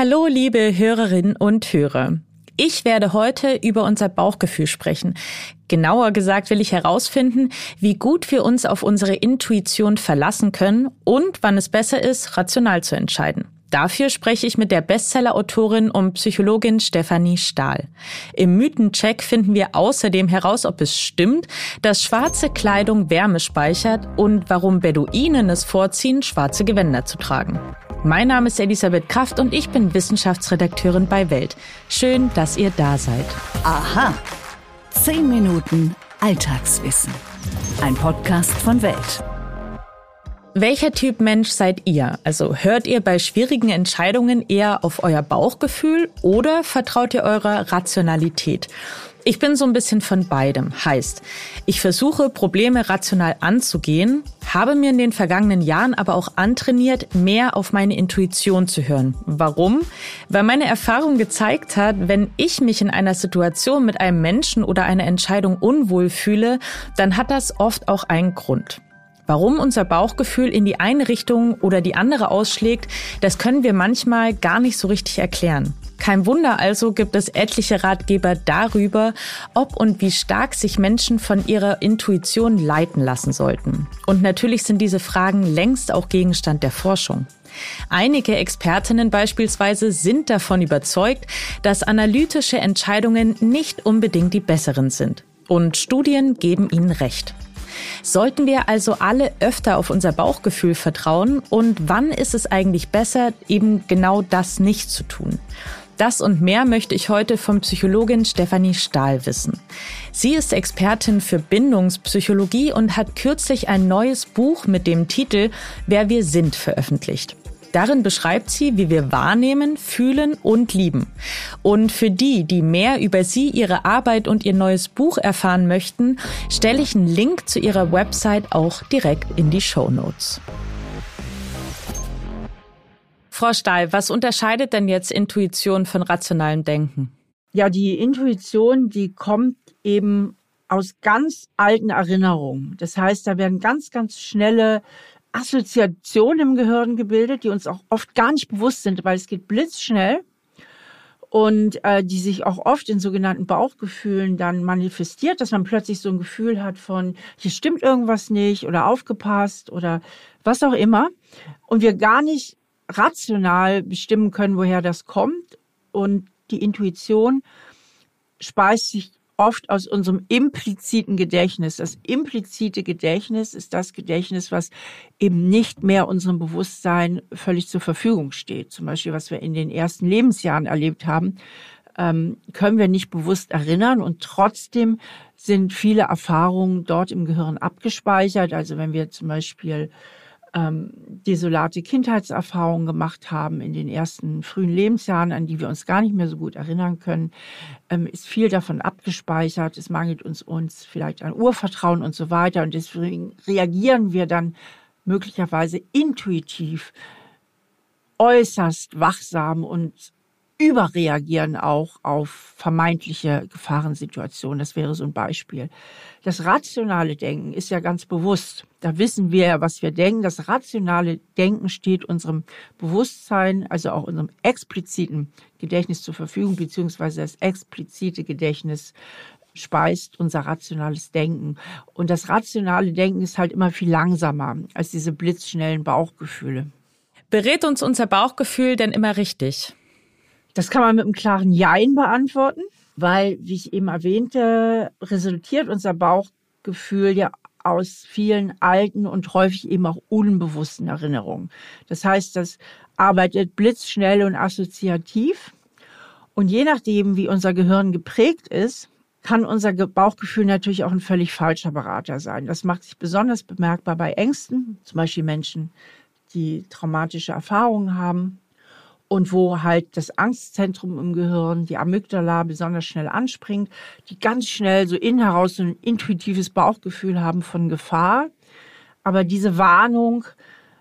Hallo, liebe Hörerinnen und Hörer. Ich werde heute über unser Bauchgefühl sprechen. Genauer gesagt will ich herausfinden, wie gut wir uns auf unsere Intuition verlassen können und wann es besser ist, rational zu entscheiden. Dafür spreche ich mit der Bestseller-Autorin und Psychologin Stefanie Stahl. Im Mythencheck finden wir außerdem heraus, ob es stimmt, dass schwarze Kleidung Wärme speichert und warum Beduinen es vorziehen, schwarze Gewänder zu tragen. Mein Name ist Elisabeth Kraft und ich bin Wissenschaftsredakteurin bei Welt. Schön, dass ihr da seid. Aha. Zehn Minuten Alltagswissen. Ein Podcast von Welt. Welcher Typ Mensch seid ihr? Also hört ihr bei schwierigen Entscheidungen eher auf euer Bauchgefühl oder vertraut ihr eurer Rationalität? Ich bin so ein bisschen von beidem. Heißt, ich versuche Probleme rational anzugehen, habe mir in den vergangenen Jahren aber auch antrainiert, mehr auf meine Intuition zu hören. Warum? Weil meine Erfahrung gezeigt hat, wenn ich mich in einer Situation mit einem Menschen oder einer Entscheidung unwohl fühle, dann hat das oft auch einen Grund. Warum unser Bauchgefühl in die eine Richtung oder die andere ausschlägt, das können wir manchmal gar nicht so richtig erklären. Kein Wunder also gibt es etliche Ratgeber darüber, ob und wie stark sich Menschen von ihrer Intuition leiten lassen sollten. Und natürlich sind diese Fragen längst auch Gegenstand der Forschung. Einige Expertinnen beispielsweise sind davon überzeugt, dass analytische Entscheidungen nicht unbedingt die besseren sind. Und Studien geben ihnen recht. Sollten wir also alle öfter auf unser Bauchgefühl vertrauen? Und wann ist es eigentlich besser, eben genau das nicht zu tun? Das und mehr möchte ich heute von Psychologin Stefanie Stahl wissen. Sie ist Expertin für Bindungspsychologie und hat kürzlich ein neues Buch mit dem Titel Wer wir sind veröffentlicht. Darin beschreibt sie, wie wir wahrnehmen, fühlen und lieben. Und für die, die mehr über sie, ihre Arbeit und ihr neues Buch erfahren möchten, stelle ich einen Link zu ihrer Website auch direkt in die Show Notes. Frau Stahl, was unterscheidet denn jetzt Intuition von rationalem Denken? Ja, die Intuition, die kommt eben aus ganz alten Erinnerungen. Das heißt, da werden ganz, ganz schnelle Assoziationen im Gehirn gebildet, die uns auch oft gar nicht bewusst sind, weil es geht blitzschnell und äh, die sich auch oft in sogenannten Bauchgefühlen dann manifestiert, dass man plötzlich so ein Gefühl hat von, hier stimmt irgendwas nicht oder aufgepasst oder was auch immer und wir gar nicht rational bestimmen können, woher das kommt und die Intuition speist sich oft aus unserem impliziten Gedächtnis. Das implizite Gedächtnis ist das Gedächtnis, was eben nicht mehr unserem Bewusstsein völlig zur Verfügung steht. Zum Beispiel, was wir in den ersten Lebensjahren erlebt haben, ähm, können wir nicht bewusst erinnern und trotzdem sind viele Erfahrungen dort im Gehirn abgespeichert. Also wenn wir zum Beispiel ähm, desolate Kindheitserfahrungen gemacht haben in den ersten frühen Lebensjahren, an die wir uns gar nicht mehr so gut erinnern können, ähm, ist viel davon abgespeichert. Es mangelt uns uns vielleicht an Urvertrauen und so weiter. Und deswegen reagieren wir dann möglicherweise intuitiv äußerst wachsam und überreagieren auch auf vermeintliche Gefahrensituationen. Das wäre so ein Beispiel. Das rationale Denken ist ja ganz bewusst. Da wissen wir ja, was wir denken. Das rationale Denken steht unserem Bewusstsein, also auch unserem expliziten Gedächtnis zur Verfügung, beziehungsweise das explizite Gedächtnis speist unser rationales Denken. Und das rationale Denken ist halt immer viel langsamer als diese blitzschnellen Bauchgefühle. Berät uns unser Bauchgefühl denn immer richtig? Das kann man mit einem klaren Jein beantworten, weil, wie ich eben erwähnte, resultiert unser Bauchgefühl ja aus vielen alten und häufig eben auch unbewussten Erinnerungen. Das heißt, das arbeitet blitzschnell und assoziativ. Und je nachdem, wie unser Gehirn geprägt ist, kann unser Bauchgefühl natürlich auch ein völlig falscher Berater sein. Das macht sich besonders bemerkbar bei Ängsten, zum Beispiel Menschen, die traumatische Erfahrungen haben und wo halt das Angstzentrum im Gehirn, die Amygdala, besonders schnell anspringt, die ganz schnell so innen heraus so ein intuitives Bauchgefühl haben von Gefahr. Aber diese Warnung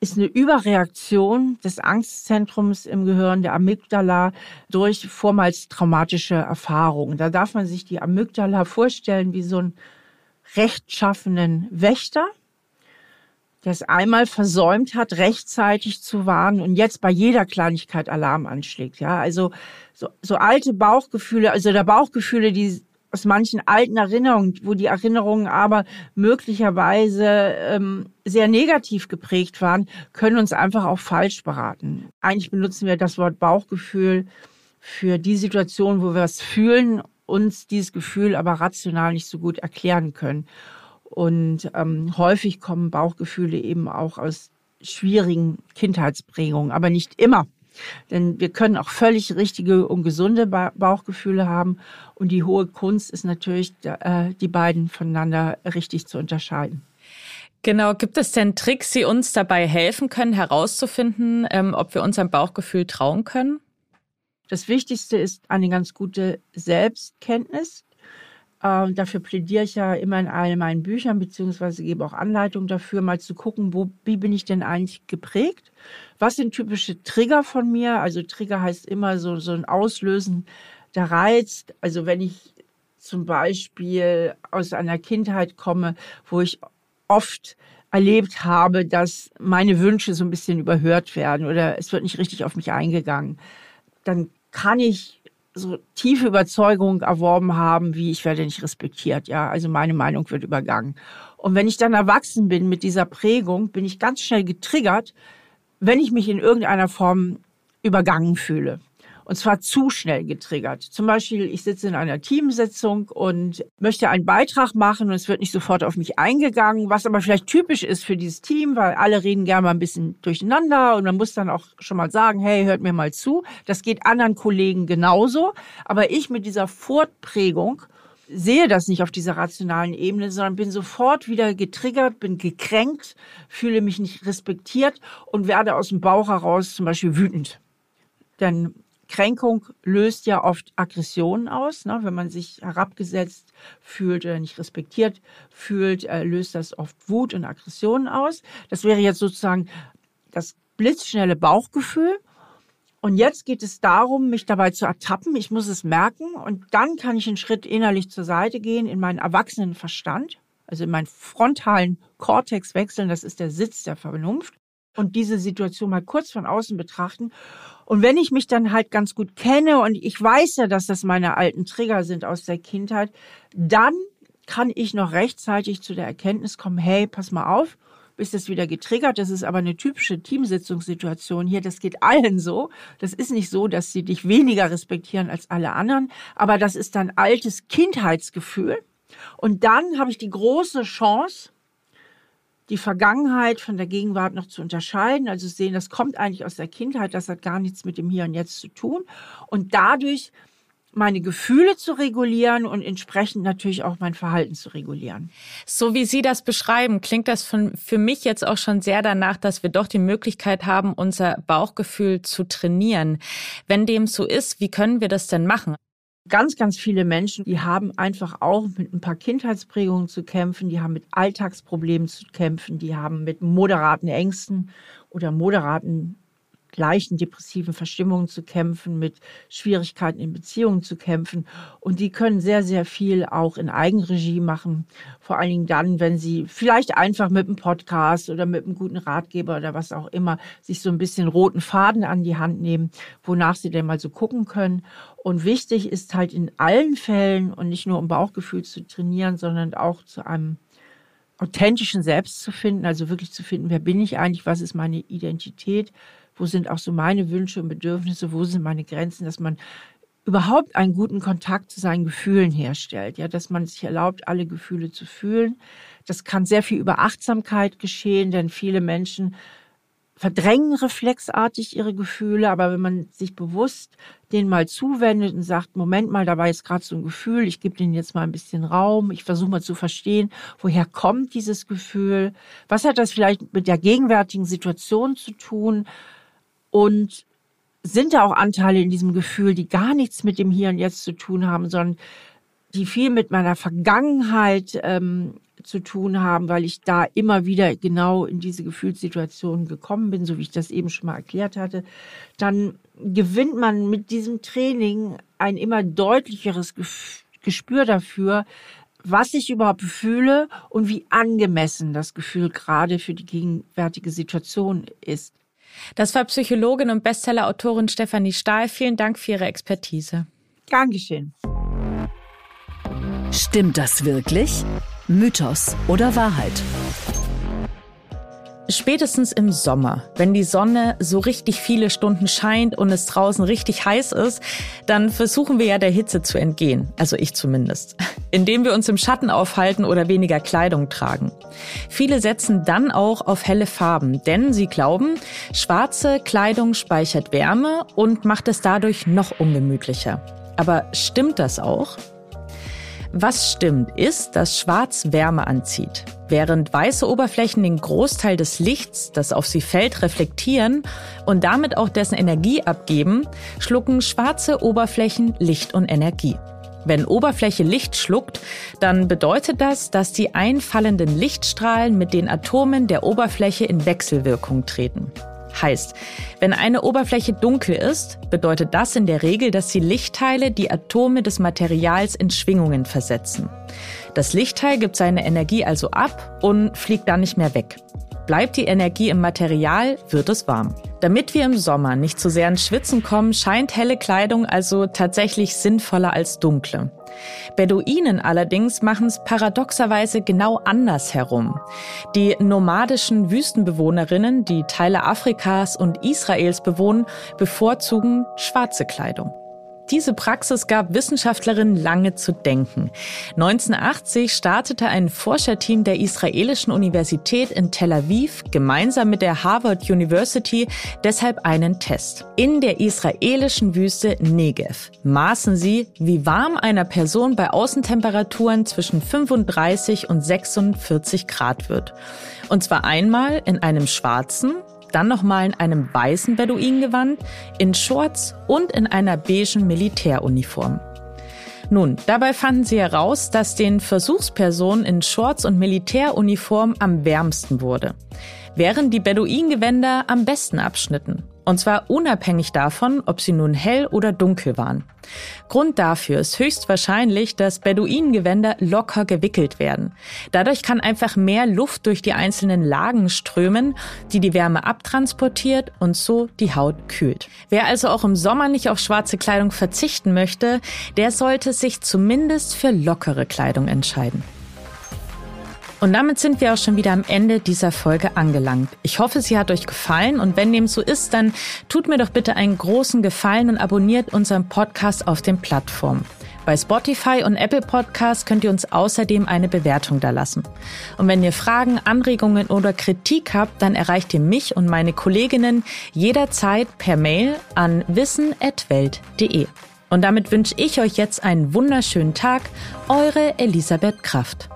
ist eine Überreaktion des Angstzentrums im Gehirn, der Amygdala, durch vormals traumatische Erfahrungen. Da darf man sich die Amygdala vorstellen wie so einen rechtschaffenen Wächter, der es einmal versäumt hat, rechtzeitig zu warnen und jetzt bei jeder Kleinigkeit Alarm anschlägt. Ja, also so, so alte Bauchgefühle, also der Bauchgefühle, die aus manchen alten Erinnerungen, wo die Erinnerungen aber möglicherweise ähm, sehr negativ geprägt waren, können uns einfach auch falsch beraten. Eigentlich benutzen wir das Wort Bauchgefühl für die Situation, wo wir es fühlen, uns dieses Gefühl aber rational nicht so gut erklären können. Und ähm, häufig kommen Bauchgefühle eben auch aus schwierigen Kindheitsprägungen, aber nicht immer. Denn wir können auch völlig richtige und gesunde Bauchgefühle haben. Und die hohe Kunst ist natürlich, äh, die beiden voneinander richtig zu unterscheiden. Genau, gibt es denn Tricks, die uns dabei helfen können, herauszufinden, ähm, ob wir unserem Bauchgefühl trauen können? Das Wichtigste ist eine ganz gute Selbstkenntnis. Ähm, dafür plädiere ich ja immer in all meinen Büchern, beziehungsweise gebe auch Anleitungen dafür, mal zu gucken, wo, wie bin ich denn eigentlich geprägt? Was sind typische Trigger von mir? Also Trigger heißt immer so, so ein Auslösen der Reiz. Also wenn ich zum Beispiel aus einer Kindheit komme, wo ich oft erlebt habe, dass meine Wünsche so ein bisschen überhört werden oder es wird nicht richtig auf mich eingegangen, dann kann ich so tiefe Überzeugung erworben haben, wie ich werde nicht respektiert, ja, also meine Meinung wird übergangen. Und wenn ich dann erwachsen bin mit dieser Prägung, bin ich ganz schnell getriggert, wenn ich mich in irgendeiner Form übergangen fühle. Und zwar zu schnell getriggert. Zum Beispiel, ich sitze in einer Teamsitzung und möchte einen Beitrag machen und es wird nicht sofort auf mich eingegangen, was aber vielleicht typisch ist für dieses Team, weil alle reden gerne mal ein bisschen durcheinander und man muss dann auch schon mal sagen, hey, hört mir mal zu. Das geht anderen Kollegen genauso. Aber ich mit dieser Fortprägung sehe das nicht auf dieser rationalen Ebene, sondern bin sofort wieder getriggert, bin gekränkt, fühle mich nicht respektiert und werde aus dem Bauch heraus zum Beispiel wütend. Denn Kränkung löst ja oft Aggressionen aus. Ne? Wenn man sich herabgesetzt fühlt oder nicht respektiert fühlt, äh, löst das oft Wut und Aggressionen aus. Das wäre jetzt sozusagen das blitzschnelle Bauchgefühl. Und jetzt geht es darum, mich dabei zu ertappen. Ich muss es merken und dann kann ich einen Schritt innerlich zur Seite gehen in meinen erwachsenen Verstand, also in meinen frontalen Kortex wechseln. Das ist der Sitz der Vernunft und diese Situation mal kurz von außen betrachten. Und wenn ich mich dann halt ganz gut kenne und ich weiß ja, dass das meine alten Trigger sind aus der Kindheit, dann kann ich noch rechtzeitig zu der Erkenntnis kommen, hey, pass mal auf, bist jetzt wieder getriggert. Das ist aber eine typische Teamsitzungssituation hier. Das geht allen so. Das ist nicht so, dass sie dich weniger respektieren als alle anderen, aber das ist ein altes Kindheitsgefühl. Und dann habe ich die große Chance, die Vergangenheit von der Gegenwart noch zu unterscheiden, also sehen, das kommt eigentlich aus der Kindheit, das hat gar nichts mit dem Hier und Jetzt zu tun und dadurch meine Gefühle zu regulieren und entsprechend natürlich auch mein Verhalten zu regulieren. So wie Sie das beschreiben, klingt das von, für mich jetzt auch schon sehr danach, dass wir doch die Möglichkeit haben, unser Bauchgefühl zu trainieren. Wenn dem so ist, wie können wir das denn machen? Ganz, ganz viele Menschen, die haben einfach auch mit ein paar Kindheitsprägungen zu kämpfen, die haben mit Alltagsproblemen zu kämpfen, die haben mit moderaten Ängsten oder moderaten leichten depressiven Verstimmungen zu kämpfen, mit Schwierigkeiten in Beziehungen zu kämpfen. Und die können sehr, sehr viel auch in Eigenregie machen. Vor allen Dingen dann, wenn sie vielleicht einfach mit einem Podcast oder mit einem guten Ratgeber oder was auch immer sich so ein bisschen roten Faden an die Hand nehmen, wonach sie denn mal so gucken können. Und wichtig ist halt in allen Fällen und nicht nur um Bauchgefühl zu trainieren, sondern auch zu einem authentischen Selbst zu finden, also wirklich zu finden, wer bin ich eigentlich, was ist meine Identität, wo sind auch so meine Wünsche und Bedürfnisse, wo sind meine Grenzen, dass man überhaupt einen guten Kontakt zu seinen Gefühlen herstellt, ja, dass man sich erlaubt, alle Gefühle zu fühlen. Das kann sehr viel über Achtsamkeit geschehen, denn viele Menschen verdrängen reflexartig ihre Gefühle, aber wenn man sich bewusst denen mal zuwendet und sagt, Moment mal, da war jetzt gerade so ein Gefühl, ich gebe denen jetzt mal ein bisschen Raum, ich versuche mal zu verstehen, woher kommt dieses Gefühl, was hat das vielleicht mit der gegenwärtigen Situation zu tun, und sind da auch Anteile in diesem Gefühl, die gar nichts mit dem Hier und Jetzt zu tun haben, sondern die viel mit meiner Vergangenheit ähm, zu tun haben, weil ich da immer wieder genau in diese Gefühlssituation gekommen bin, so wie ich das eben schon mal erklärt hatte, dann gewinnt man mit diesem Training ein immer deutlicheres Gespür dafür, was ich überhaupt fühle und wie angemessen das Gefühl gerade für die gegenwärtige Situation ist. Das war Psychologin und Bestsellerautorin Stefanie Stahl. Vielen Dank für Ihre Expertise. Gern geschehen. Stimmt das wirklich? Mythos oder Wahrheit? Spätestens im Sommer, wenn die Sonne so richtig viele Stunden scheint und es draußen richtig heiß ist, dann versuchen wir ja der Hitze zu entgehen, also ich zumindest, indem wir uns im Schatten aufhalten oder weniger Kleidung tragen. Viele setzen dann auch auf helle Farben, denn sie glauben, schwarze Kleidung speichert Wärme und macht es dadurch noch ungemütlicher. Aber stimmt das auch? Was stimmt, ist, dass Schwarz Wärme anzieht. Während weiße Oberflächen den Großteil des Lichts, das auf sie fällt, reflektieren und damit auch dessen Energie abgeben, schlucken schwarze Oberflächen Licht und Energie. Wenn Oberfläche Licht schluckt, dann bedeutet das, dass die einfallenden Lichtstrahlen mit den Atomen der Oberfläche in Wechselwirkung treten. Heißt, wenn eine Oberfläche dunkel ist, bedeutet das in der Regel, dass die Lichtteile die Atome des Materials in Schwingungen versetzen. Das Lichtteil gibt seine Energie also ab und fliegt dann nicht mehr weg. Bleibt die Energie im Material, wird es warm. Damit wir im Sommer nicht zu sehr ins Schwitzen kommen, scheint helle Kleidung also tatsächlich sinnvoller als dunkle. Beduinen allerdings machen es paradoxerweise genau andersherum. Die nomadischen Wüstenbewohnerinnen, die Teile Afrikas und Israels bewohnen, bevorzugen schwarze Kleidung. Diese Praxis gab Wissenschaftlerinnen lange zu denken. 1980 startete ein Forscherteam der israelischen Universität in Tel Aviv gemeinsam mit der Harvard University deshalb einen Test. In der israelischen Wüste Negev maßen sie, wie warm einer Person bei Außentemperaturen zwischen 35 und 46 Grad wird. Und zwar einmal in einem schwarzen, dann nochmal in einem weißen Beduingewand, in Shorts und in einer beigen Militäruniform. Nun, dabei fanden sie heraus, dass den Versuchspersonen in Shorts und Militäruniform am wärmsten wurde, während die Beduingewänder am besten abschnitten. Und zwar unabhängig davon, ob sie nun hell oder dunkel waren. Grund dafür ist höchstwahrscheinlich, dass Beduinengewänder locker gewickelt werden. Dadurch kann einfach mehr Luft durch die einzelnen Lagen strömen, die die Wärme abtransportiert und so die Haut kühlt. Wer also auch im Sommer nicht auf schwarze Kleidung verzichten möchte, der sollte sich zumindest für lockere Kleidung entscheiden. Und damit sind wir auch schon wieder am Ende dieser Folge angelangt. Ich hoffe, sie hat euch gefallen und wenn dem so ist, dann tut mir doch bitte einen großen Gefallen und abonniert unseren Podcast auf den Plattformen. Bei Spotify und Apple Podcasts könnt ihr uns außerdem eine Bewertung da lassen. Und wenn ihr Fragen, Anregungen oder Kritik habt, dann erreicht ihr mich und meine Kolleginnen jederzeit per Mail an wissen.welt.de. Und damit wünsche ich euch jetzt einen wunderschönen Tag. Eure Elisabeth Kraft.